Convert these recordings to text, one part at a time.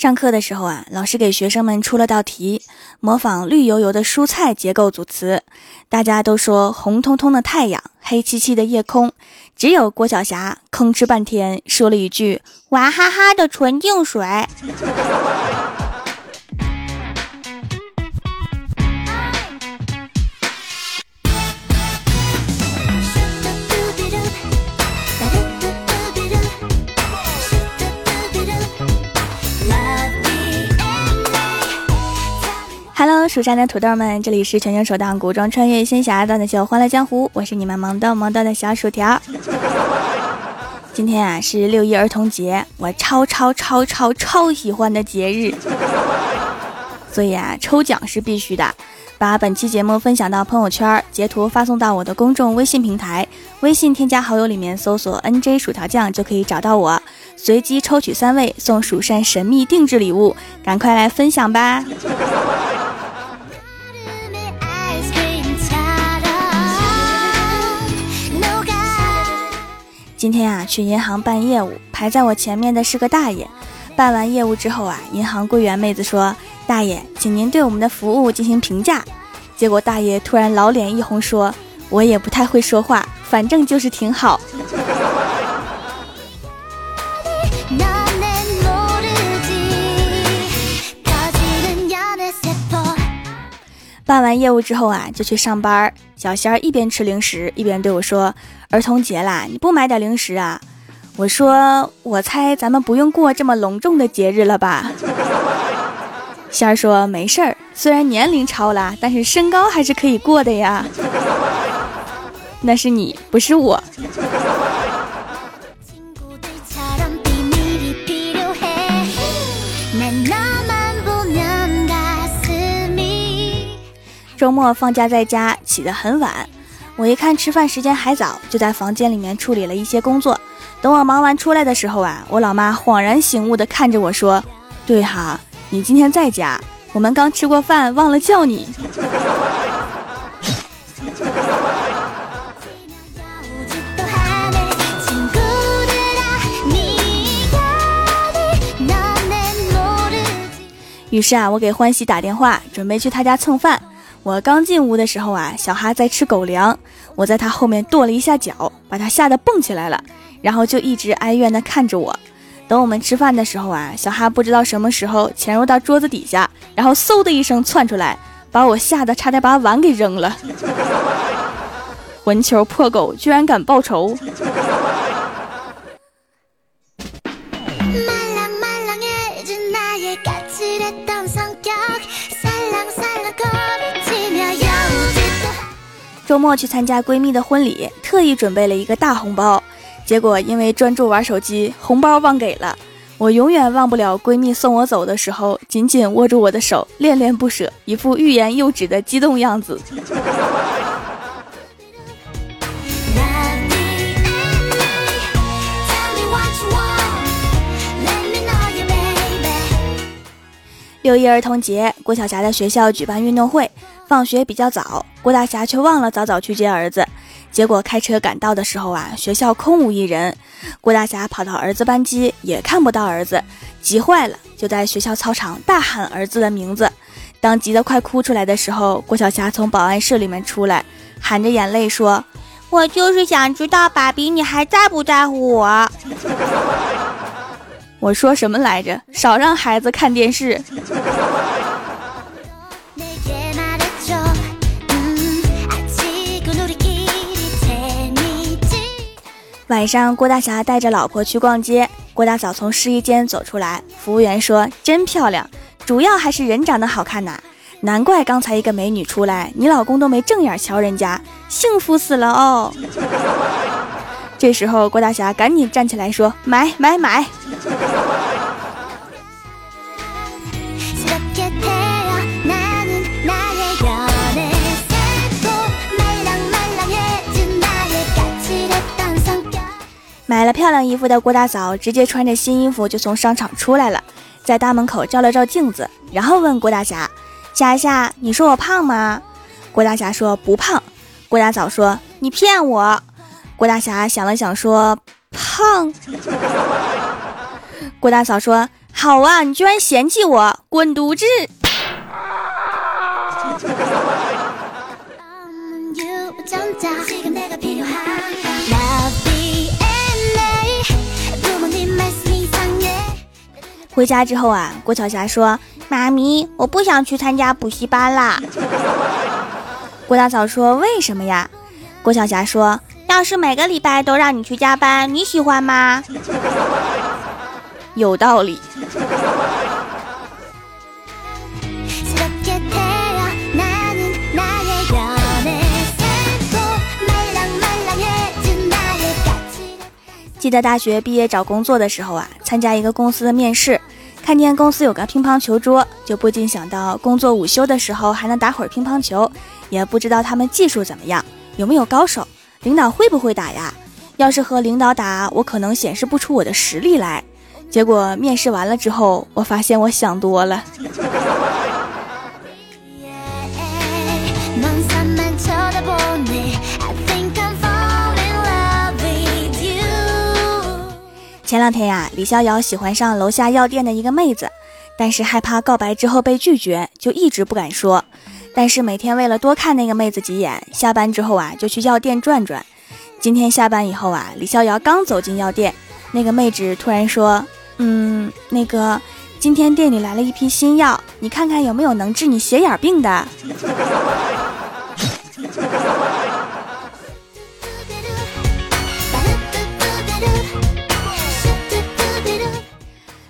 上课的时候啊，老师给学生们出了道题，模仿绿油油的蔬菜结构组词。大家都说红彤彤的太阳，黑漆漆的夜空，只有郭晓霞吭哧半天说了一句娃哈哈的纯净水。Hello，蜀山的土豆们，这里是全球首档古装穿越仙侠段子秀《欢乐江湖》，我是你们萌豆萌豆的小薯条。今天啊是六一儿童节，我超超超超超喜欢的节日，所以啊抽奖是必须的。把本期节目分享到朋友圈，截图发送到我的公众微信平台，微信添加好友里面搜索 “nj 薯条酱”就可以找到我，随机抽取三位送蜀山神秘定制礼物，赶快来分享吧！今天啊，去银行办业务，排在我前面的是个大爷。办完业务之后啊，银行柜员妹子说：“大爷，请您对我们的服务进行评价。”结果大爷突然老脸一红，说：“我也不太会说话，反正就是挺好。”办完业务之后啊，就去上班。小仙儿一边吃零食一边对我说：“儿童节啦，你不买点零食啊？”我说：“我猜咱们不用过这么隆重的节日了吧？”仙儿说：“没事儿，虽然年龄超了，但是身高还是可以过的呀。”那是你，不是我。周末放假在家，起得很晚。我一看吃饭时间还早，就在房间里面处理了一些工作。等我忙完出来的时候啊，我老妈恍然醒悟的看着我说：“对哈，你今天在家，我们刚吃过饭，忘了叫你。”于是啊，我给欢喜打电话，准备去他家蹭饭。我刚进屋的时候啊，小哈在吃狗粮，我在他后面跺了一下脚，把他吓得蹦起来了，然后就一直哀怨的看着我。等我们吃饭的时候啊，小哈不知道什么时候潜入到桌子底下，然后嗖的一声窜出来，把我吓得差点把碗给扔了。混球破狗，居然敢报仇！末去参加闺蜜的婚礼，特意准备了一个大红包，结果因为专注玩手机，红包忘给了。我永远忘不了闺蜜送我走的时候，紧紧握住我的手，恋恋不舍，一副欲言又止的激动样子。六一儿童节，郭晓霞的学校举办运动会，放学比较早，郭大侠却忘了早早去接儿子，结果开车赶到的时候啊，学校空无一人。郭大侠跑到儿子班级，也看不到儿子，急坏了，就在学校操场大喊儿子的名字。当急得快哭出来的时候，郭晓霞从保安室里面出来，含着眼泪说：“我就是想知道爸比你还在不在乎我。”我说什么来着？少让孩子看电视。晚上，郭大侠带着老婆去逛街。郭大嫂从试衣间走出来，服务员说：“真漂亮，主要还是人长得好看呐。难怪刚才一个美女出来，你老公都没正眼瞧人家，幸福死了哦。”这时候，郭大侠赶紧站起来说：“买买买！”买了漂亮衣服的郭大嫂直接穿着新衣服就从商场出来了，在大门口照了照镜子，然后问郭大侠：“侠侠，你说我胖吗？”郭大侠说：“不胖。”郭大嫂说：“你骗我。”郭大侠想了想说：“胖。”郭大嫂说：“好啊，你居然嫌弃我，滚犊子！回家之后啊，郭晓霞说：“妈咪，我不想去参加补习班啦。”郭大嫂说：“为什么呀？”郭晓霞说：“要是每个礼拜都让你去加班，你喜欢吗？” 有道理。记得大学毕业找工作的时候啊，参加一个公司的面试，看见公司有个乒乓球桌，就不禁想到工作午休的时候还能打会儿乒乓球，也不知道他们技术怎么样，有没有高手，领导会不会打呀？要是和领导打，我可能显示不出我的实力来。结果面试完了之后，我发现我想多了。前两天呀，李逍遥喜欢上楼下药店的一个妹子，但是害怕告白之后被拒绝，就一直不敢说。但是每天为了多看那个妹子几眼，下班之后啊就去药店转转。今天下班以后啊，李逍遥刚走进药店，那个妹子突然说：“嗯，那个今天店里来了一批新药，你看看有没有能治你斜眼病的。”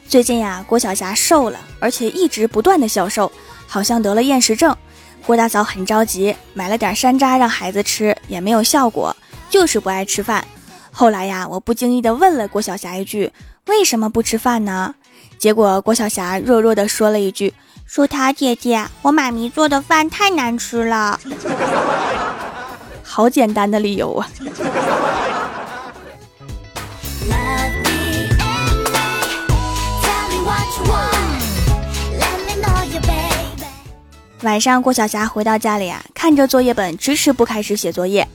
最近呀，郭晓霞瘦了，而且一直不断的消瘦，好像得了厌食症。郭大嫂很着急，买了点山楂让孩子吃，也没有效果，就是不爱吃饭。后来呀，我不经意的问了郭晓霞一句：“为什么不吃饭呢？”结果郭晓霞弱弱的说了一句：“薯条姐姐，我妈咪做的饭太难吃了。”好简单的理由啊！晚上，郭晓霞回到家里啊，看着作业本，迟迟不开始写作业。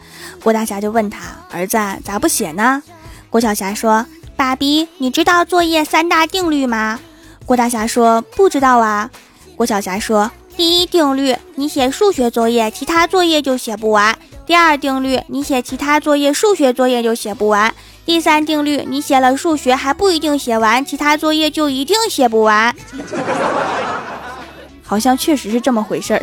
郭大侠就问他：“儿子，咋不写呢？”郭晓霞说：“爸比，你知道作业三大定律吗？”郭大侠说：“不知道啊。”郭晓霞说：“第一定律，你写数学作业，其他作业就写不完；第二定律，你写其他作业，数学作业就写不完；第三定律，你写了数学还不一定写完，其他作业就一定写不完。”好像确实是这么回事儿。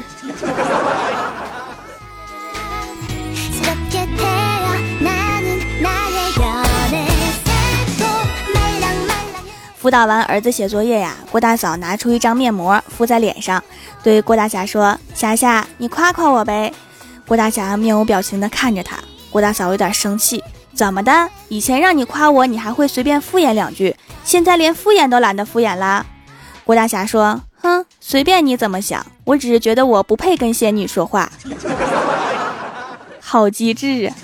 辅导完儿子写作业呀，郭大嫂拿出一张面膜敷在脸上，对郭大侠说：“霞霞，你夸夸我呗。”郭大侠面无表情的看着他。郭大嫂有点生气：“怎么的？以前让你夸我，你还会随便敷衍两句，现在连敷衍都懒得敷衍啦？”郭大侠说。哼，随便你怎么想，我只是觉得我不配跟仙女说话。好机智啊！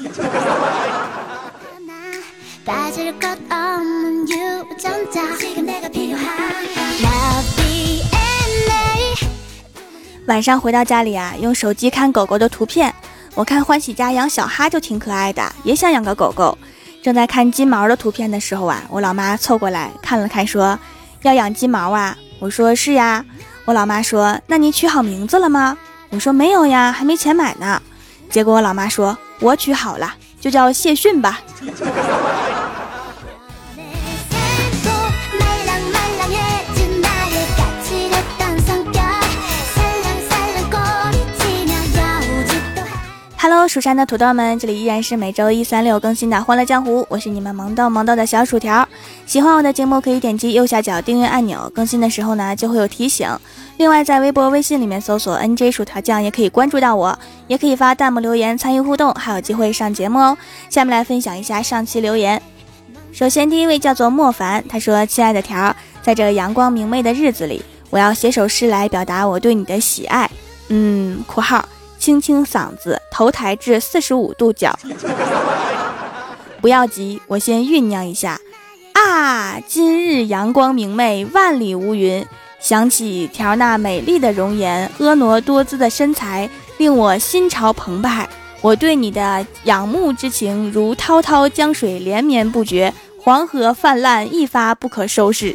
晚上回到家里啊，用手机看狗狗的图片。我看欢喜家养小哈就挺可爱的，也想养个狗狗。正在看金毛的图片的时候啊，我老妈凑过来看了看，说要养金毛啊。我说是呀，我老妈说，那你取好名字了吗？我说没有呀，还没钱买呢。结果我老妈说，我取好了，就叫谢逊吧。Hello，蜀山的土豆们，这里依然是每周一、三、六更新的《欢乐江湖》，我是你们萌豆萌豆的小薯条。喜欢我的节目，可以点击右下角订阅按钮，更新的时候呢就会有提醒。另外，在微博、微信里面搜索 “nj 薯条酱”，也可以关注到我，也可以发弹幕留言参与互动，还有机会上节目哦。下面来分享一下上期留言。首先，第一位叫做莫凡，他说：“亲爱的条，在这阳光明媚的日子里，我要写首诗来表达我对你的喜爱。”嗯，括号。清清嗓子，头抬至四十五度角。不要急，我先酝酿一下。啊，今日阳光明媚，万里无云。想起条那美丽的容颜，婀娜多姿的身材，令我心潮澎湃。我对你的仰慕之情，如滔滔江水连绵不绝，黄河泛滥，一发不可收拾。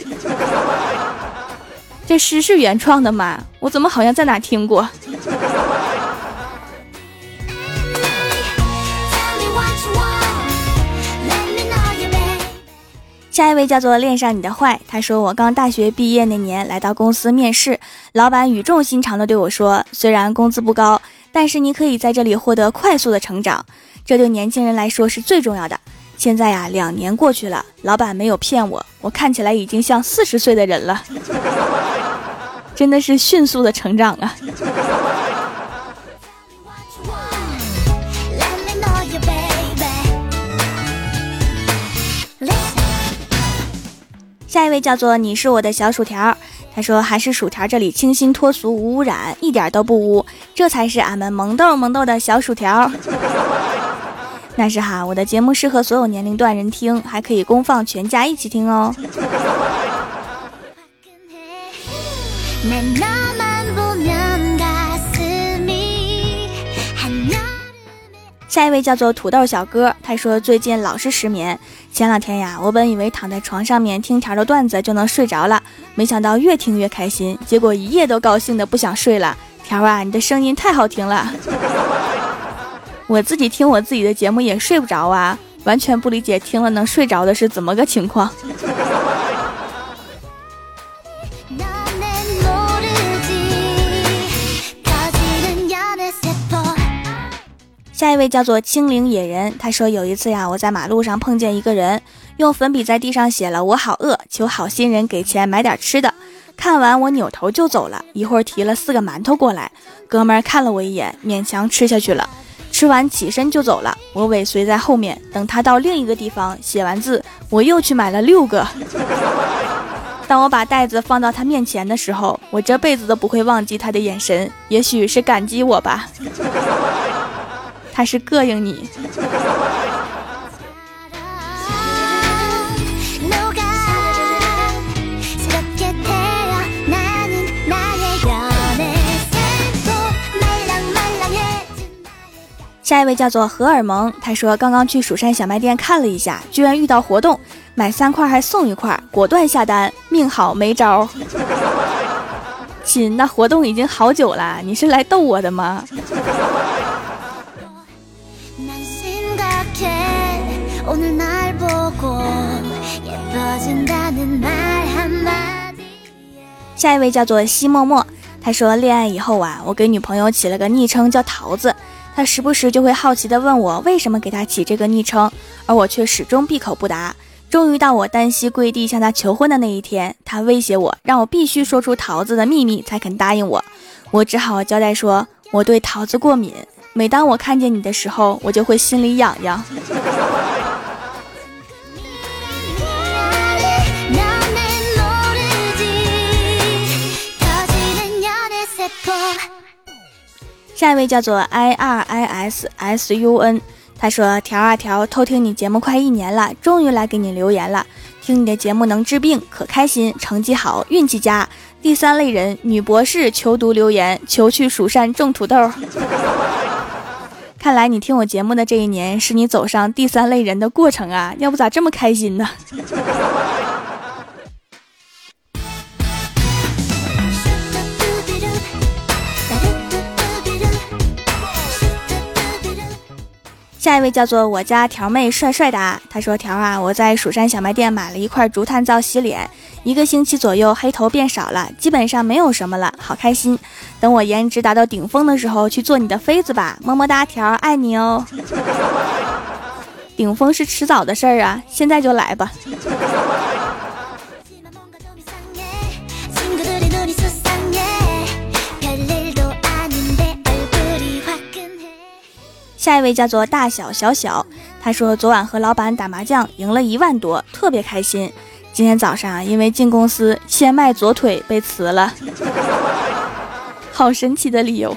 这诗是原创的吗？我怎么好像在哪听过？下一位叫做恋上你的坏，他说我刚大学毕业那年来到公司面试，老板语重心长的对我说，虽然工资不高，但是你可以在这里获得快速的成长，这对年轻人来说是最重要的。现在呀，两年过去了，老板没有骗我，我看起来已经像四十岁的人了，真的是迅速的成长啊。下一位叫做你是我的小薯条，他说还是薯条这里清新脱俗无污染，一点都不污，这才是俺们萌豆萌豆的小薯条。那是哈，我的节目适合所有年龄段人听，还可以公放全家一起听哦。下一位叫做土豆小哥，他说最近老是失眠。前两天呀，我本以为躺在床上面听条的段子就能睡着了，没想到越听越开心，结果一夜都高兴的不想睡了。条啊，你的声音太好听了，我自己听我自己的节目也睡不着啊，完全不理解听了能睡着的是怎么个情况。下一位叫做青灵野人，他说有一次呀，我在马路上碰见一个人，用粉笔在地上写了“我好饿，求好心人给钱买点吃的”。看完我扭头就走了，一会儿提了四个馒头过来，哥们儿看了我一眼，勉强吃下去了。吃完起身就走了，我尾随在后面，等他到另一个地方写完字，我又去买了六个。当我把袋子放到他面前的时候，我这辈子都不会忘记他的眼神，也许是感激我吧。他是膈应你。下一位叫做荷尔蒙，他说刚刚去蜀山小卖店看了一下，居然遇到活动，买三块还送一块，果断下单，命好没招。亲，那活动已经好久了，你是来逗我的吗？下一位叫做西默默，他说恋爱以后啊，我给女朋友起了个昵称叫桃子，她时不时就会好奇的问我为什么给她起这个昵称，而我却始终闭口不答。终于到我单膝跪地向她求婚的那一天，她威胁我，让我必须说出桃子的秘密才肯答应我。我只好交代说我对桃子过敏，每当我看见你的时候，我就会心里痒痒。下一位叫做 i r i s s u n，他说：“条啊条，偷听你节目快一年了，终于来给你留言了。听你的节目能治病，可开心，成绩好，运气佳。第三类人，女博士求读留言，求去蜀山种土豆。看来你听我节目的这一年，是你走上第三类人的过程啊！要不咋这么开心呢？”下一位叫做我家条妹帅帅的，他说条啊，我在蜀山小卖店买了一块竹炭皂洗脸，一个星期左右黑头变少了，基本上没有什么了，好开心。等我颜值达到顶峰的时候去做你的妃子吧，么么哒条，爱你哦。顶峰是迟早的事儿啊，现在就来吧。下一位叫做大小小小，他说昨晚和老板打麻将赢了一万多，特别开心。今天早上因为进公司先迈左腿被辞了，好神奇的理由。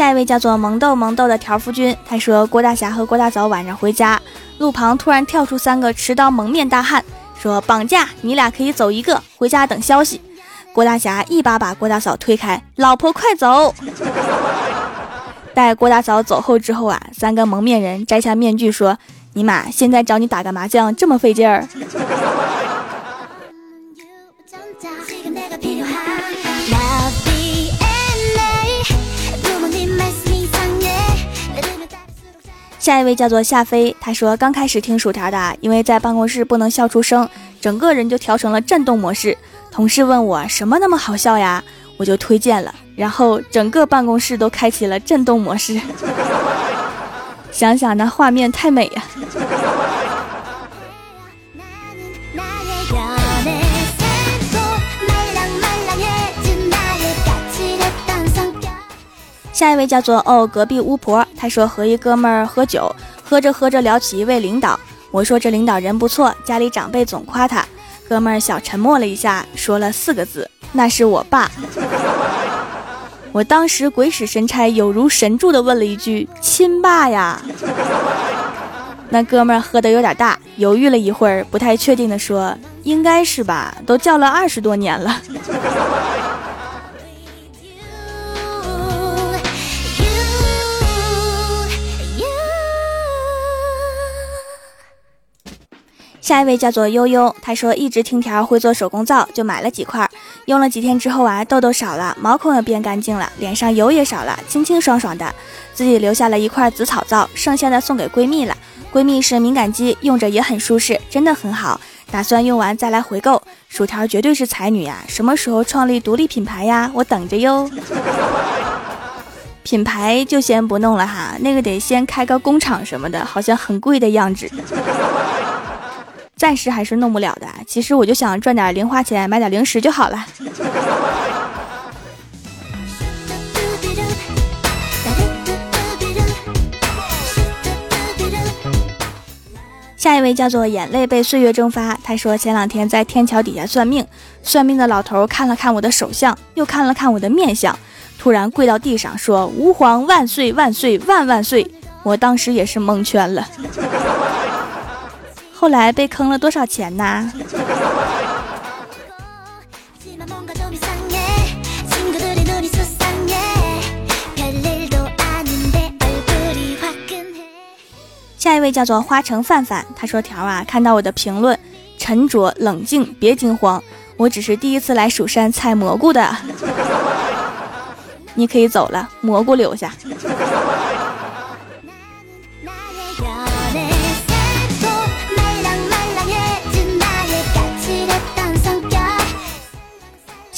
下一位叫做萌豆萌豆的条夫君，他说郭大侠和郭大嫂晚上回家。路旁突然跳出三个持刀蒙面大汉，说：“绑架你俩可以走一个，回家等消息。”郭大侠一把把郭大嫂推开，老婆快走！待郭大嫂走后之后啊，三个蒙面人摘下面具说：“尼玛，现在找你打个麻将这么费劲儿？”下一位叫做夏飞，他说刚开始听薯条的，因为在办公室不能笑出声，整个人就调成了震动模式。同事问我什么那么好笑呀，我就推荐了，然后整个办公室都开启了震动模式。想想那画面太美呀。下一位叫做哦，隔壁巫婆。她说和一哥们儿喝酒，喝着喝着聊起一位领导。我说这领导人不错，家里长辈总夸他。哥们儿小沉默了一下，说了四个字：“那是我爸。”我当时鬼使神差，有如神助的问了一句：“亲爸呀？”那哥们儿喝的有点大，犹豫了一会儿，不太确定的说：“应该是吧，都叫了二十多年了。”下一位叫做悠悠，他说一直听条会做手工皂，就买了几块，用了几天之后啊，痘痘少了，毛孔也变干净了，脸上油也少了，清清爽爽的。自己留下了一块紫草皂，剩下的送给闺蜜了。闺蜜是敏感肌，用着也很舒适，真的很好。打算用完再来回购。薯条绝对是才女呀，什么时候创立独立品牌呀？我等着哟。品牌就先不弄了哈，那个得先开个工厂什么的，好像很贵的样子。暂时还是弄不了的。其实我就想赚点零花钱，买点零食就好了。下一位叫做眼泪被岁月蒸发，他说前两天在天桥底下算命，算命的老头看了看我的手相，又看了看我的面相，突然跪到地上说：“吾皇万岁万岁万万岁！”我当时也是蒙圈了。后来被坑了多少钱呢？下一位叫做花城范范，他说：“条啊，看到我的评论，沉着冷静，别惊慌，我只是第一次来蜀山采蘑菇的，你可以走了，蘑菇留下。”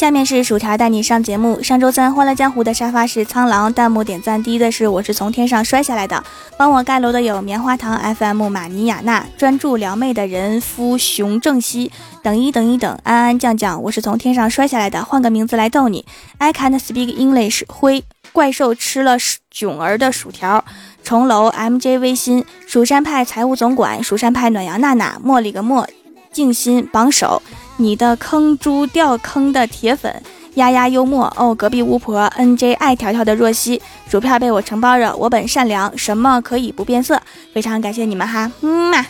下面是薯条带你上节目。上周三《欢乐江湖》的沙发是苍狼，弹幕点赞第一的是我是从天上摔下来的。帮我盖楼的有棉花糖 FM、马尼亚娜、专注撩妹的人夫熊正熙。等一等一等，安安酱酱，我是从天上摔下来的。换个名字来逗你。I can't speak English。灰怪兽吃了囧儿的薯条。重楼 MJ 微心。蜀山派财务总管。蜀山派暖阳娜娜。茉莉个茉。静心榜首。你的坑猪掉坑的铁粉，丫丫幽默哦，隔壁巫婆 N J 爱条条的若曦，薯片被我承包着，我本善良，什么可以不变色？非常感谢你们哈，嗯嘛。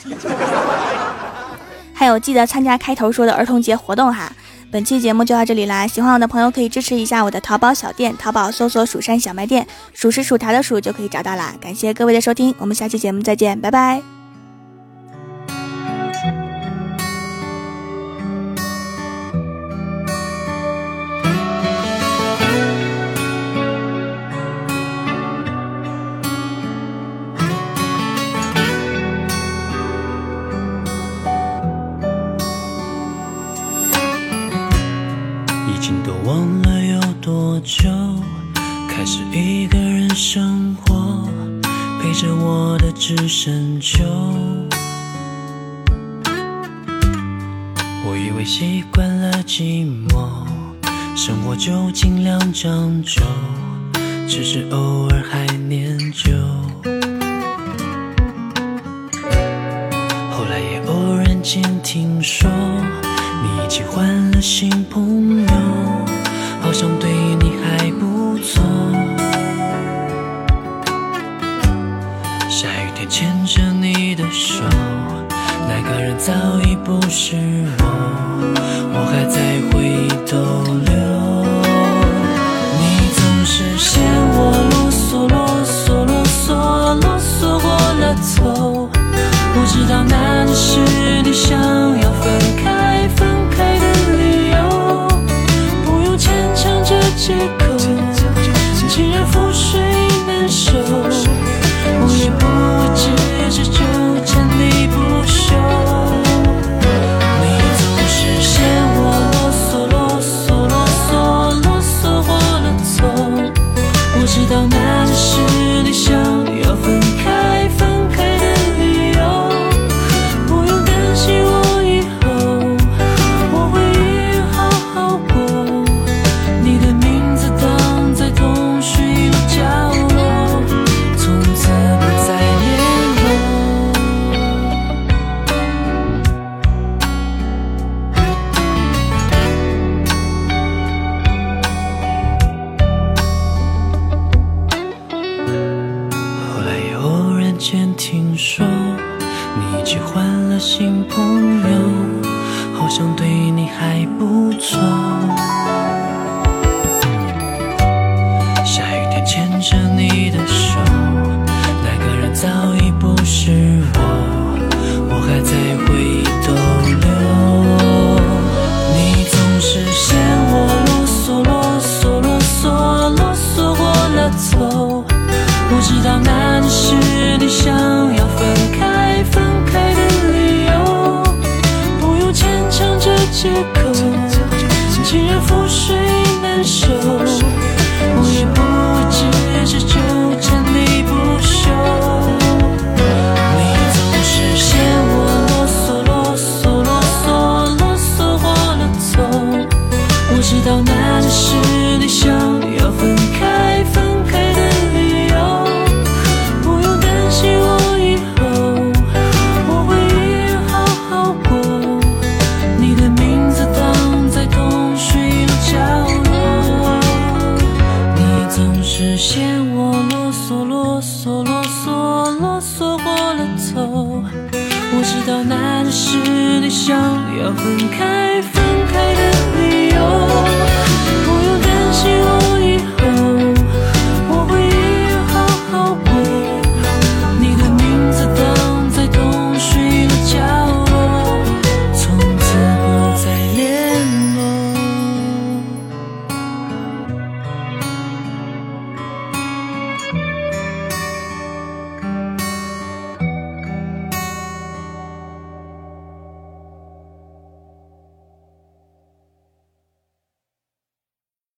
还有记得参加开头说的儿童节活动哈。本期节目就到这里啦，喜欢我的朋友可以支持一下我的淘宝小店，淘宝搜索蜀山小卖店，数是薯条的数就可以找到啦。感谢各位的收听，我们下期节目再见，拜拜。我以为习惯了寂寞，生活就尽量将就，只是偶尔还念旧。后来也偶然间听说，你已经换了新朋友，好像对你还不错。下雨天牵着你的手，那个人早已不是，我难道那只是你想要分开、分开的理由？不用牵强着结局。到哪只嫌我啰嗦啰嗦啰嗦啰嗦过了头。我知道那只是你想要分开分开的理由。